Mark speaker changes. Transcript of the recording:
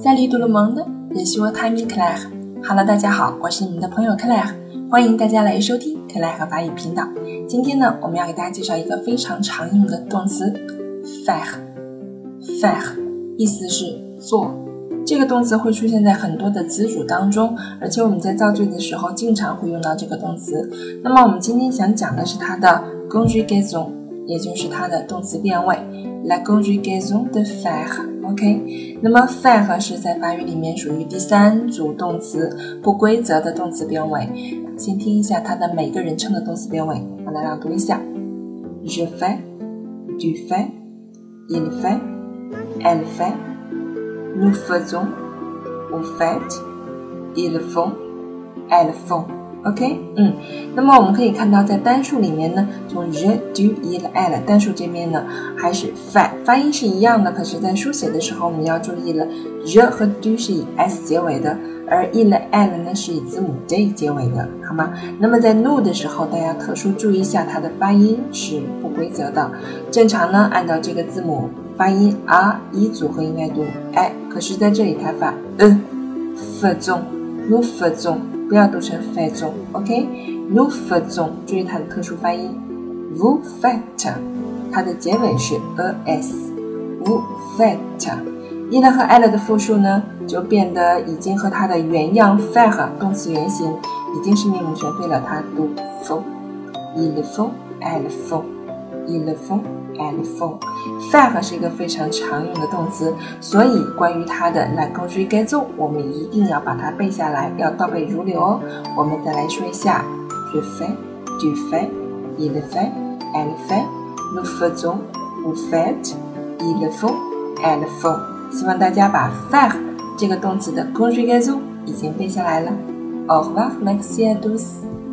Speaker 1: Salut tout le monde, je suis votre ami Claire. Hello，大家好，我是你们的朋友 Claire，欢迎大家来收听 Claire 法语频道。今天呢，我们要给大家介绍一个非常常用的动词 faire。faire 意思是做，这个动词会出现在很多的词组当中，而且我们在造句的时候经常会用到这个动词。那么我们今天想讲的是它的 conjugaison，也就是它的动词变位，la conjugaison de faire。OK，那么 fair 是在法语里面属于第三组动词，不规则的动词变位。先听一下它的每个人称的动词变位，我来朗读一下：Je fais，tu fais，il fait，elle fait，nous faisons，vous faites，ils font，elles font。OK，嗯，那么我们可以看到，在单数里面呢，从 je do il elle 单数这边呢，还是 fa 发音是一样的，可是，在书写的时候，我们要注意了，je 和 do 是以 s 结尾的，而 il elle 呢是以字母 d 结尾的，好吗？那么在 no 的时候，大家特殊注意一下，它的发音是不规则的。正常呢，按照这个字母发音 r 一组合应该读 i，可是在这里它发 n f 中 no f 中。不要读成 faisons，OK？Nous faisons，注意它的特殊发音。Vous faites，它的结尾是 es。Vous faites，il 和 elle 的复数呢，就变得已经和它的原样 faire 动词原形已经是面目全非了。它读 font，ils font，elles font，ils font。and font。faire 是一个非常常用的动词，所以关于它的 la conjugaison，我们一定要把它背下来，要倒背如流哦。我们再来说一下：je fais, tu fais, il fait, elle fait, nous faisons, vous faites, ils font, elles font。希望大家把 faire 这个动词的 conjugaison 已经背下来了。Au revoir, merci à tous。